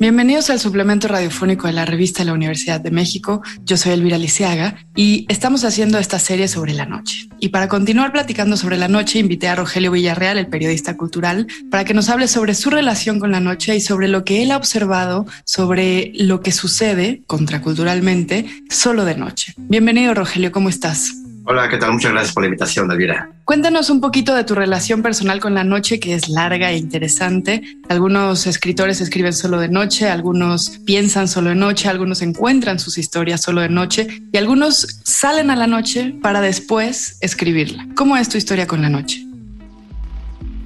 Bienvenidos al suplemento radiofónico de la revista de la Universidad de México. Yo soy Elvira Lisiaga y estamos haciendo esta serie sobre la noche. Y para continuar platicando sobre la noche, invité a Rogelio Villarreal, el periodista cultural, para que nos hable sobre su relación con la noche y sobre lo que él ha observado sobre lo que sucede contraculturalmente solo de noche. Bienvenido, Rogelio, ¿cómo estás? Hola, ¿qué tal? Muchas gracias por la invitación, Elvira. Cuéntanos un poquito de tu relación personal con la noche, que es larga e interesante. Algunos escritores escriben solo de noche, algunos piensan solo de noche, algunos encuentran sus historias solo de noche y algunos salen a la noche para después escribirla. ¿Cómo es tu historia con la noche?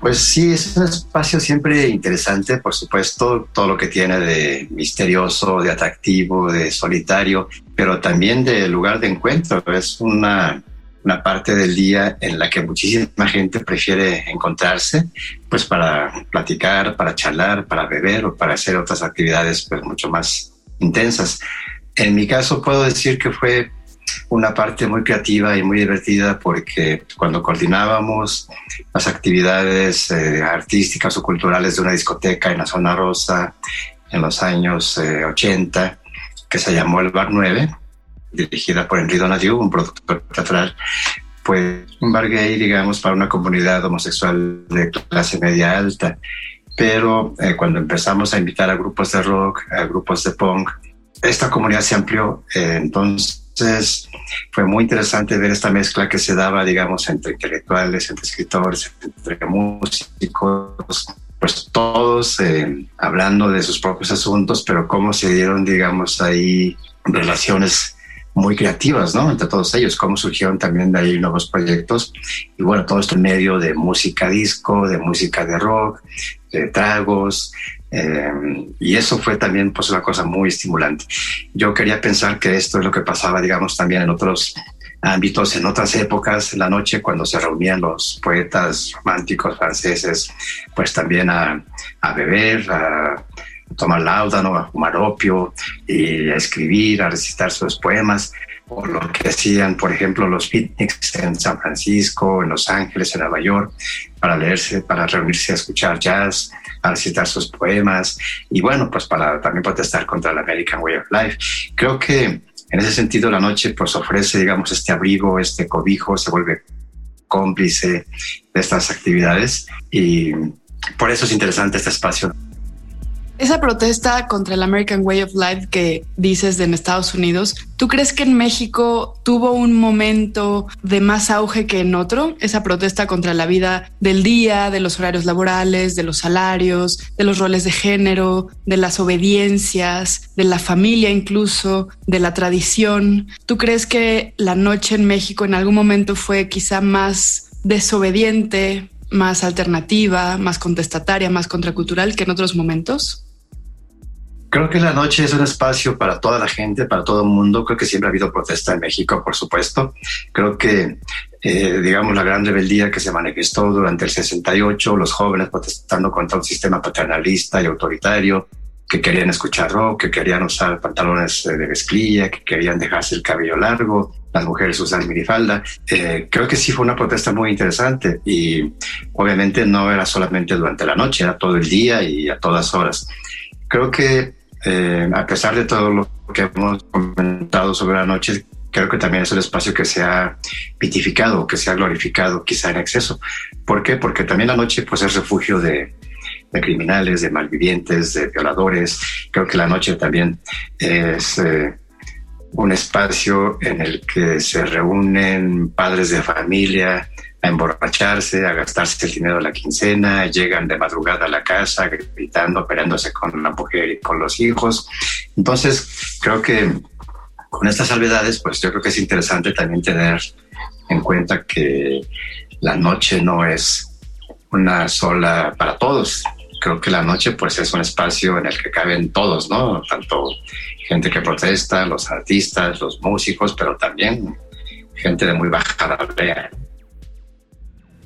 Pues sí, es un espacio siempre interesante, por supuesto, todo lo que tiene de misterioso, de atractivo, de solitario, pero también de lugar de encuentro. Es una, una parte del día en la que muchísima gente prefiere encontrarse, pues para platicar, para charlar, para beber o para hacer otras actividades pues mucho más intensas. En mi caso puedo decir que fue una parte muy creativa y muy divertida porque cuando coordinábamos las actividades eh, artísticas o culturales de una discoteca en la zona rosa en los años 80, eh, que se llamó El Bar 9, dirigida por Henry Donadieu, un productor teatral, pues un bar gay, digamos, para una comunidad homosexual de clase media alta. Pero eh, cuando empezamos a invitar a grupos de rock, a grupos de punk, esta comunidad se amplió. entonces, entonces fue muy interesante ver esta mezcla que se daba, digamos, entre intelectuales, entre escritores, entre músicos, pues todos eh, hablando de sus propios asuntos, pero cómo se dieron, digamos, ahí relaciones muy creativas, ¿no? Entre todos ellos, cómo surgieron también de ahí nuevos proyectos. Y bueno, todo esto en medio de música disco, de música de rock, de tragos, eh, y eso fue también pues una cosa muy estimulante. Yo quería pensar que esto es lo que pasaba, digamos, también en otros ámbitos, en otras épocas, en la noche, cuando se reunían los poetas románticos franceses, pues también a, a beber, a tomar láudano, a fumar opio y a escribir, a recitar sus poemas o lo que hacían, por ejemplo, los picnics en San Francisco, en Los Ángeles, en Nueva York, para leerse, para reunirse a escuchar jazz, a recitar sus poemas y bueno, pues para también protestar contra la American Way of Life. Creo que en ese sentido la noche pues ofrece, digamos, este abrigo, este cobijo, se vuelve cómplice de estas actividades y por eso es interesante este espacio. Esa protesta contra el American Way of Life que dices en Estados Unidos, ¿tú crees que en México tuvo un momento de más auge que en otro? Esa protesta contra la vida del día, de los horarios laborales, de los salarios, de los roles de género, de las obediencias, de la familia incluso, de la tradición. ¿Tú crees que la noche en México en algún momento fue quizá más desobediente, más alternativa, más contestataria, más contracultural que en otros momentos? Creo que la noche es un espacio para toda la gente, para todo el mundo. Creo que siempre ha habido protesta en México, por supuesto. Creo que, eh, digamos, la gran rebeldía que se manifestó durante el 68, los jóvenes protestando contra un sistema paternalista y autoritario, que querían escuchar rock, que querían usar pantalones eh, de mezclilla, que querían dejarse el cabello largo, las mujeres usan minifalda. Eh, creo que sí fue una protesta muy interesante y obviamente no era solamente durante la noche, era todo el día y a todas horas. Creo que eh, a pesar de todo lo que hemos comentado sobre la noche, creo que también es el espacio que se ha pitificado, que se ha glorificado quizá en exceso. ¿Por qué? Porque también la noche pues, es refugio de, criminales, de malvivientes, de violadores. Creo que la noche también es eh, un espacio en el que se reúnen padres de familia, a emborracharse, a gastarse el dinero de la quincena, llegan de madrugada a la casa gritando, peleándose con la mujer y con los hijos. Entonces, creo que con estas salvedades, pues yo creo que es interesante también tener en cuenta que la noche no es una sola para todos. Creo que la noche pues es un espacio en el que caben todos, ¿no? Tanto gente que protesta, los artistas, los músicos, pero también gente de muy baja ralea.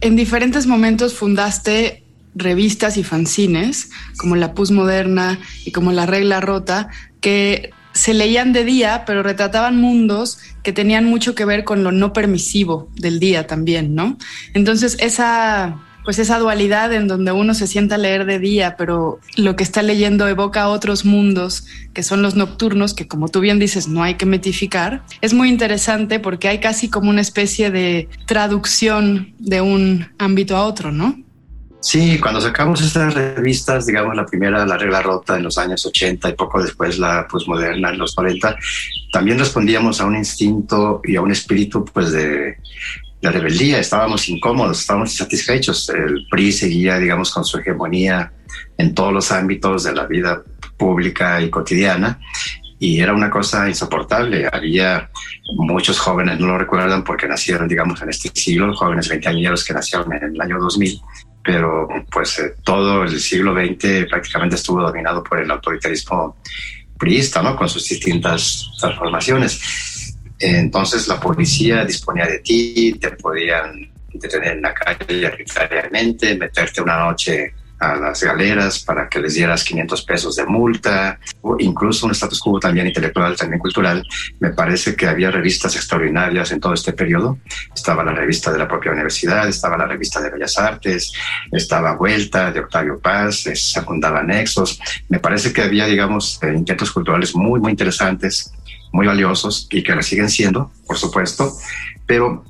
En diferentes momentos fundaste revistas y fanzines, como La Pus Moderna y como La Regla Rota, que se leían de día, pero retrataban mundos que tenían mucho que ver con lo no permisivo del día también, ¿no? Entonces, esa pues esa dualidad en donde uno se sienta a leer de día, pero lo que está leyendo evoca otros mundos que son los nocturnos, que como tú bien dices, no hay que metificar, es muy interesante porque hay casi como una especie de traducción de un ámbito a otro, ¿no? Sí, cuando sacamos estas revistas, digamos la primera, La Regla Rota en los años 80 y poco después la Postmoderna en los 40, también respondíamos a un instinto y a un espíritu pues de, de rebeldía, estábamos incómodos, estábamos insatisfechos. El PRI seguía, digamos, con su hegemonía en todos los ámbitos de la vida pública y cotidiana y era una cosa insoportable. Había muchos jóvenes, no lo recuerdan porque nacieron, digamos, en este siglo, jóvenes veinteañeros que nacieron en el año 2000, pero pues eh, todo el siglo XX prácticamente estuvo dominado por el autoritarismo priista, ¿no? Con sus distintas transformaciones. Entonces la policía disponía de ti, te podían detener en la calle arbitrariamente, meterte una noche a las galeras para que les dieras 500 pesos de multa, o incluso un status quo también intelectual, también cultural. Me parece que había revistas extraordinarias en todo este periodo. Estaba la revista de la propia universidad, estaba la revista de Bellas Artes, estaba Vuelta de Octavio Paz, se secundaba Nexos. Me parece que había, digamos, eh, intentos culturales muy, muy interesantes, muy valiosos y que lo siguen siendo, por supuesto, pero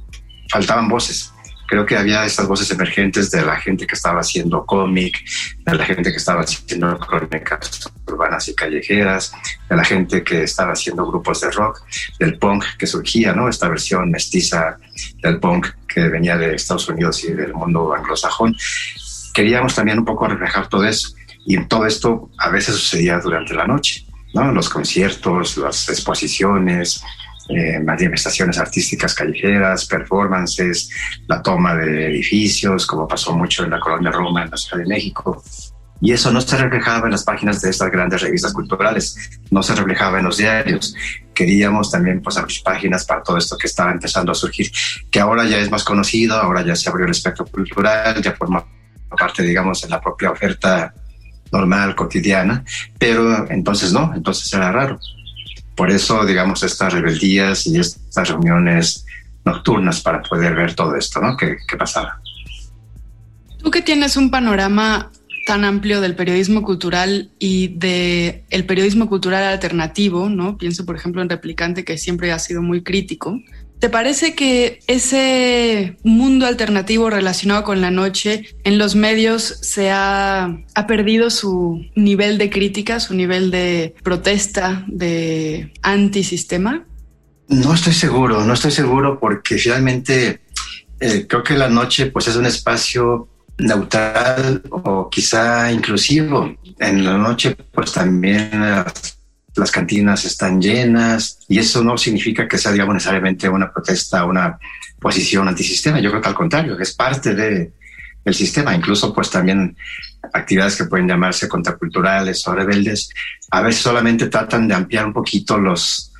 faltaban voces creo que había estas voces emergentes de la gente que estaba haciendo cómic, de la gente que estaba haciendo crónicas urbanas y callejeras, de la gente que estaba haciendo grupos de rock, del punk que surgía, ¿no? Esta versión mestiza del punk que venía de Estados Unidos y del mundo anglosajón. Queríamos también un poco reflejar todo eso y todo esto a veces sucedía durante la noche, ¿no? Los conciertos, las exposiciones, eh, manifestaciones artísticas callejeras, performances, la toma de edificios, como pasó mucho en la colonia Roma, en la Ciudad de México. Y eso no se reflejaba en las páginas de estas grandes revistas culturales, no se reflejaba en los diarios. Queríamos también pues, abrir páginas para todo esto que estaba empezando a surgir, que ahora ya es más conocido, ahora ya se abrió el espectro cultural, ya forma parte, digamos, de la propia oferta normal, cotidiana, pero entonces no, entonces era raro. Por eso, digamos, estas rebeldías y estas reuniones nocturnas para poder ver todo esto, ¿no? ¿Qué, pasaba? Tú que tienes un panorama tan amplio del periodismo cultural y de el periodismo cultural alternativo, ¿no? Pienso, por ejemplo, en Replicante, que siempre ha sido muy crítico. ¿Te parece que ese mundo alternativo relacionado con la noche en los medios se ha, ha, perdido su nivel de crítica, su nivel de protesta, de antisistema? No estoy seguro, no estoy seguro porque finalmente eh, creo que la noche pues es un espacio neutral o quizá inclusivo. En la noche pues también cantinas están llenas y eso no significa que sea, digamos, necesariamente una protesta, una posición antisistema. Yo creo que al contrario, es parte de, del sistema. Incluso, pues también actividades que pueden llamarse contraculturales o rebeldes, a veces solamente tratan de ampliar un poquito los,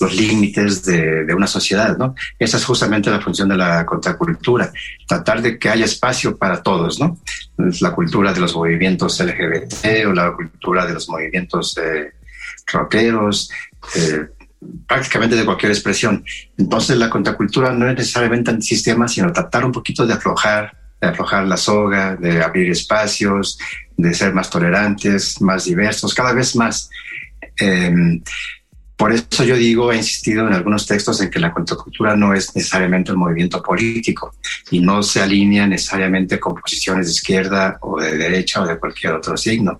los límites de, de, una sociedad, ¿no? Esa es justamente la función de la contracultura, tratar de que haya espacio para todos, ¿no? La cultura de los movimientos LGBT o la cultura de los movimientos eh, rockeros, eh, prácticamente de cualquier expresión. Entonces la contracultura no es necesariamente antisistema, sino tratar un poquito de aflojar, de aflojar la soga, de abrir espacios, de ser más tolerantes, más diversos, cada vez más. Em, por eso yo digo, he insistido en algunos textos en que la contracultura no es necesariamente un movimiento político y no se alinea necesariamente con posiciones de izquierda o de derecha o de cualquier otro signo.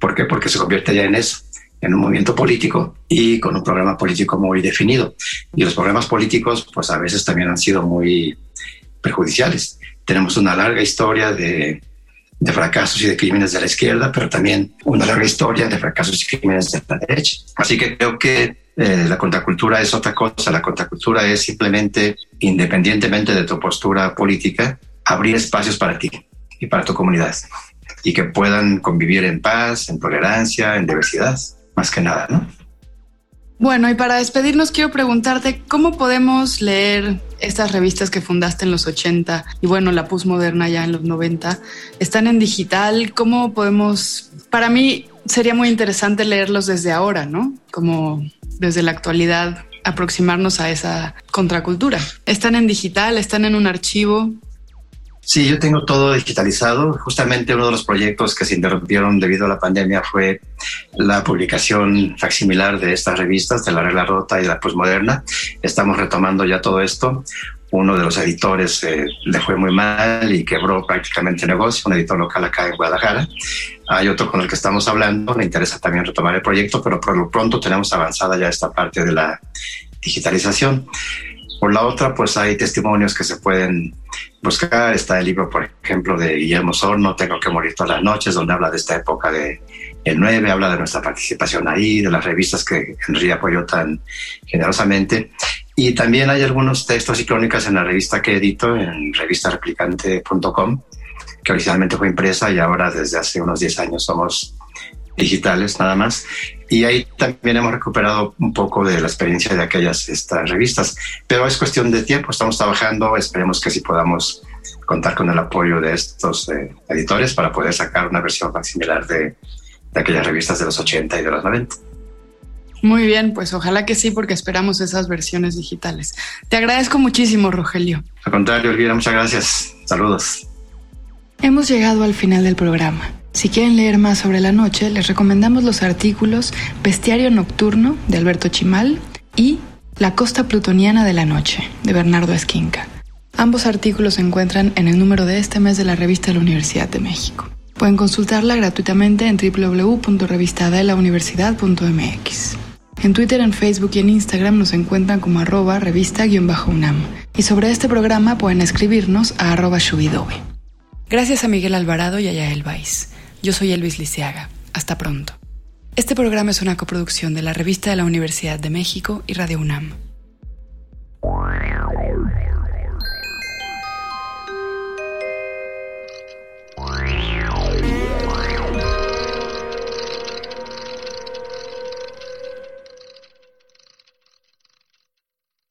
¿Por qué? Porque se convierte ya en eso en un movimiento político y con un programa político muy definido. Y los programas políticos, pues a veces también han sido muy perjudiciales. Tenemos una larga historia de, fracasos y de crímenes de la izquierda, pero también una larga historia de fracasos y crímenes de la derecha. Así que creo que eh, la contracultura es otra cosa. La contracultura es simplemente, independientemente de tu postura política, abrir espacios para ti y para tu comunidad y que puedan convivir en paz, en tolerancia, en diversidad más que nada, ¿no? Bueno, y para despedirnos quiero preguntarte cómo podemos leer estas revistas que fundaste en los 80 y bueno, la postmoderna ya en los 90. Están en digital, ¿cómo podemos... Para mí sería muy interesante leerlos desde ahora, ¿no? Como desde la actualidad aproximarnos a esa contracultura. Están en digital, están en un archivo. Sí, yo tengo todo digitalizado. Justamente uno de los proyectos que se interrumpieron debido a la pandemia fue la publicación facsimilar de estas revistas, de la regla rota y la postmoderna. Estamos retomando ya todo esto. Uno de los editores eh, le fue muy mal y quebró prácticamente el negocio, un editor local acá en Guadalajara. Hay otro con el que estamos hablando, me interesa también retomar el proyecto, pero por lo pronto tenemos avanzada ya esta parte de la digitalización. Por la otra, pues hay testimonios que se pueden buscar. Está el libro, por ejemplo, de Guillermo Sorno, Tengo que morir todas las noches, donde habla de esta época de el 9, habla de nuestra participación ahí, de las revistas que Henry apoyó tan generosamente. Y también hay algunos textos y crónicas en la revista que edito, en revistareplicante.com, que originalmente fue impresa y ahora desde hace unos 10 años somos digitales nada más. Y ahí también hemos recuperado un poco de la experiencia de aquellas estas revistas. Pero es cuestión de tiempo, estamos trabajando, esperemos que sí podamos contar con el apoyo de estos eh, editores para poder sacar una versión más similar de, de aquellas revistas de los 80 y de los 90. Muy bien, pues ojalá que sí, porque esperamos esas versiones digitales. Te agradezco muchísimo, Rogelio. Al contrario, Elvira, muchas gracias. Saludos. Hemos llegado al final del programa. Si quieren leer más sobre la noche, les recomendamos los artículos Bestiario Nocturno de Alberto Chimal y La Costa Plutoniana de la Noche de Bernardo Esquinca. Ambos artículos se encuentran en el número de este mes de la revista de la Universidad de México. Pueden consultarla gratuitamente en www.revistadelauniversidad.mx. En Twitter, en Facebook y en Instagram nos encuentran como arroba revista-unam. Y sobre este programa pueden escribirnos a arroba. Gracias a Miguel Alvarado y a Yael. Yo soy Elvis Liceaga. Hasta pronto. Este programa es una coproducción de la Revista de la Universidad de México y Radio UNAM.